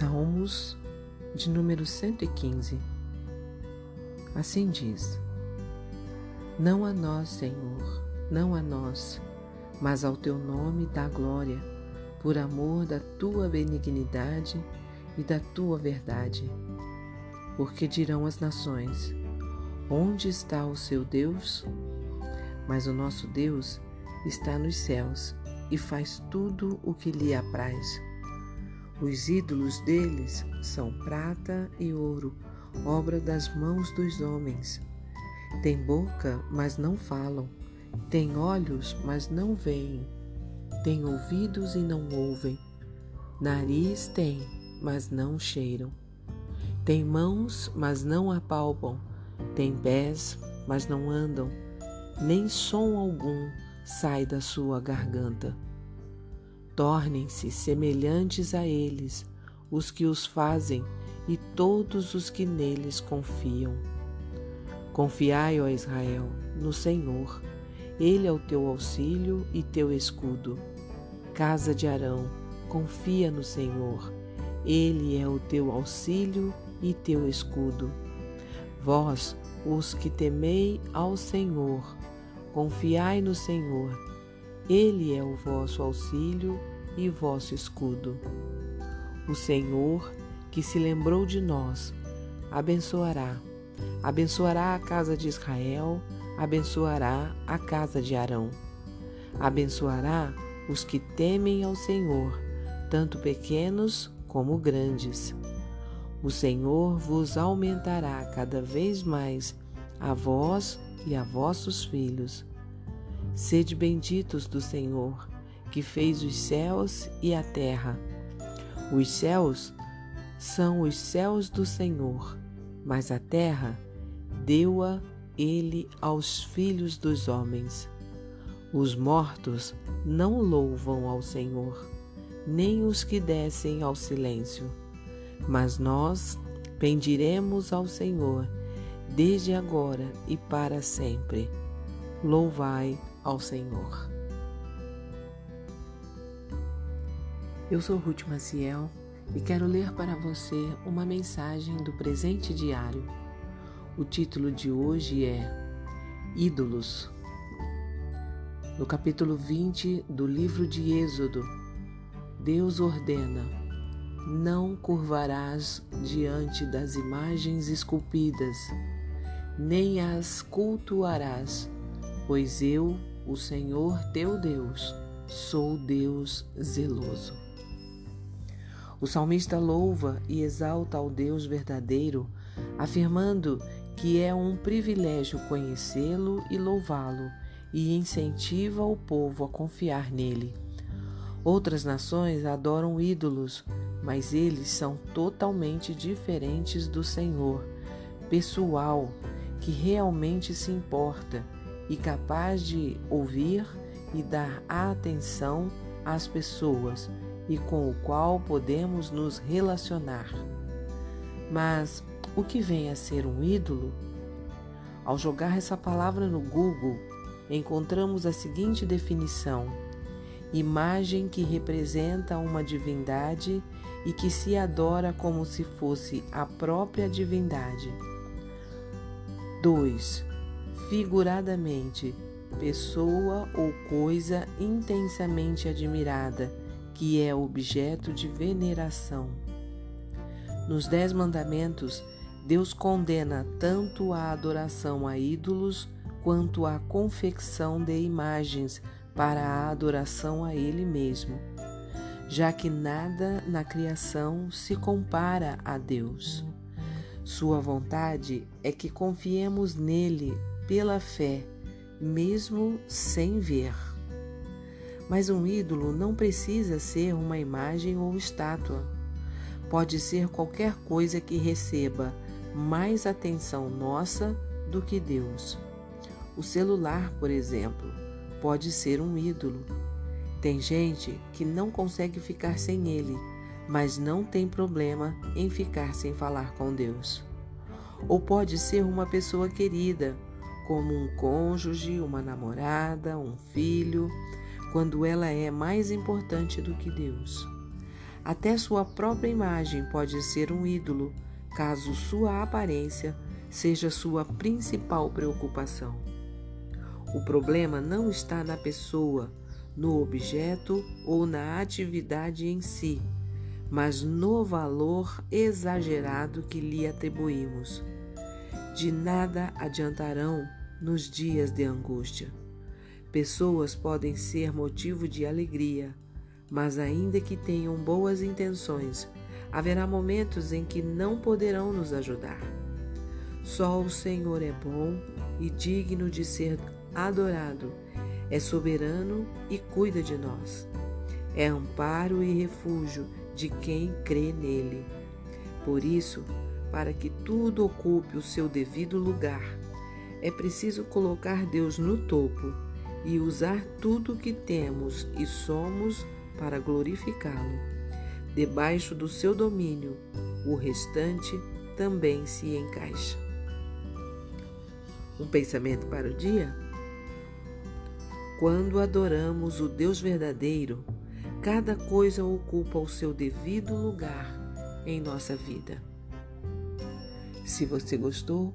Salmos de número 115. Assim diz: Não a nós, Senhor, não a nós, mas ao teu nome dá glória, por amor da tua benignidade e da tua verdade. Porque dirão as nações: Onde está o seu Deus? Mas o nosso Deus está nos céus e faz tudo o que lhe apraz. Os ídolos deles são prata e ouro, obra das mãos dos homens. Tem boca, mas não falam. Tem olhos, mas não veem. Tem ouvidos e não ouvem. Nariz tem, mas não cheiram. Tem mãos, mas não apalpam. Tem pés, mas não andam. Nem som algum sai da sua garganta tornem-se semelhantes a eles os que os fazem e todos os que neles confiam. Confiai, ó Israel, no Senhor. Ele é o teu auxílio e teu escudo. Casa de Arão, confia no Senhor. Ele é o teu auxílio e teu escudo. Vós, os que temei ao Senhor, confiai no Senhor. Ele é o vosso auxílio e vosso escudo. O Senhor, que se lembrou de nós, abençoará. Abençoará a casa de Israel, abençoará a casa de Arão. Abençoará os que temem ao Senhor, tanto pequenos como grandes. O Senhor vos aumentará cada vez mais a vós e a vossos filhos. Sede benditos do Senhor, que fez os céus e a terra. Os céus são os céus do Senhor, mas a terra deu-a ele aos filhos dos homens. Os mortos não louvam ao Senhor, nem os que descem ao silêncio. Mas nós bendiremos ao Senhor, desde agora e para sempre. Louvai ao Senhor. Eu sou Ruth Maciel e quero ler para você uma mensagem do presente diário. O título de hoje é Ídolos. No capítulo 20 do livro de Êxodo, Deus ordena: Não curvarás diante das imagens esculpidas, nem as cultuarás, pois eu, o Senhor teu Deus, sou Deus zeloso. O salmista louva e exalta ao Deus verdadeiro, afirmando que é um privilégio conhecê-lo e louvá-lo, e incentiva o povo a confiar nele. Outras nações adoram ídolos, mas eles são totalmente diferentes do Senhor, pessoal, que realmente se importa e capaz de ouvir e dar atenção às pessoas e com o qual podemos nos relacionar. Mas o que vem a ser um ídolo? Ao jogar essa palavra no Google, encontramos a seguinte definição: imagem que representa uma divindade e que se adora como se fosse a própria divindade. 2. Figuradamente, pessoa ou coisa intensamente admirada que é objeto de veneração. Nos Dez Mandamentos, Deus condena tanto a adoração a ídolos quanto a confecção de imagens para a adoração a Ele mesmo, já que nada na criação se compara a Deus. Sua vontade é que confiemos nele pela fé, mesmo sem ver. Mas um ídolo não precisa ser uma imagem ou estátua. Pode ser qualquer coisa que receba mais atenção nossa do que Deus. O celular, por exemplo, pode ser um ídolo. Tem gente que não consegue ficar sem ele, mas não tem problema em ficar sem falar com Deus. Ou pode ser uma pessoa querida, como um cônjuge, uma namorada, um filho, quando ela é mais importante do que Deus. Até sua própria imagem pode ser um ídolo, caso sua aparência seja sua principal preocupação. O problema não está na pessoa, no objeto ou na atividade em si, mas no valor exagerado que lhe atribuímos. De nada adiantarão nos dias de angústia. Pessoas podem ser motivo de alegria, mas ainda que tenham boas intenções, haverá momentos em que não poderão nos ajudar. Só o Senhor é bom e digno de ser adorado, é soberano e cuida de nós. É amparo e refúgio de quem crê nele. Por isso, para que tudo ocupe o seu devido lugar, é preciso colocar Deus no topo e usar tudo o que temos e somos para glorificá-lo. Debaixo do seu domínio, o restante também se encaixa. Um pensamento para o dia? Quando adoramos o Deus verdadeiro, cada coisa ocupa o seu devido lugar em nossa vida. Se você gostou,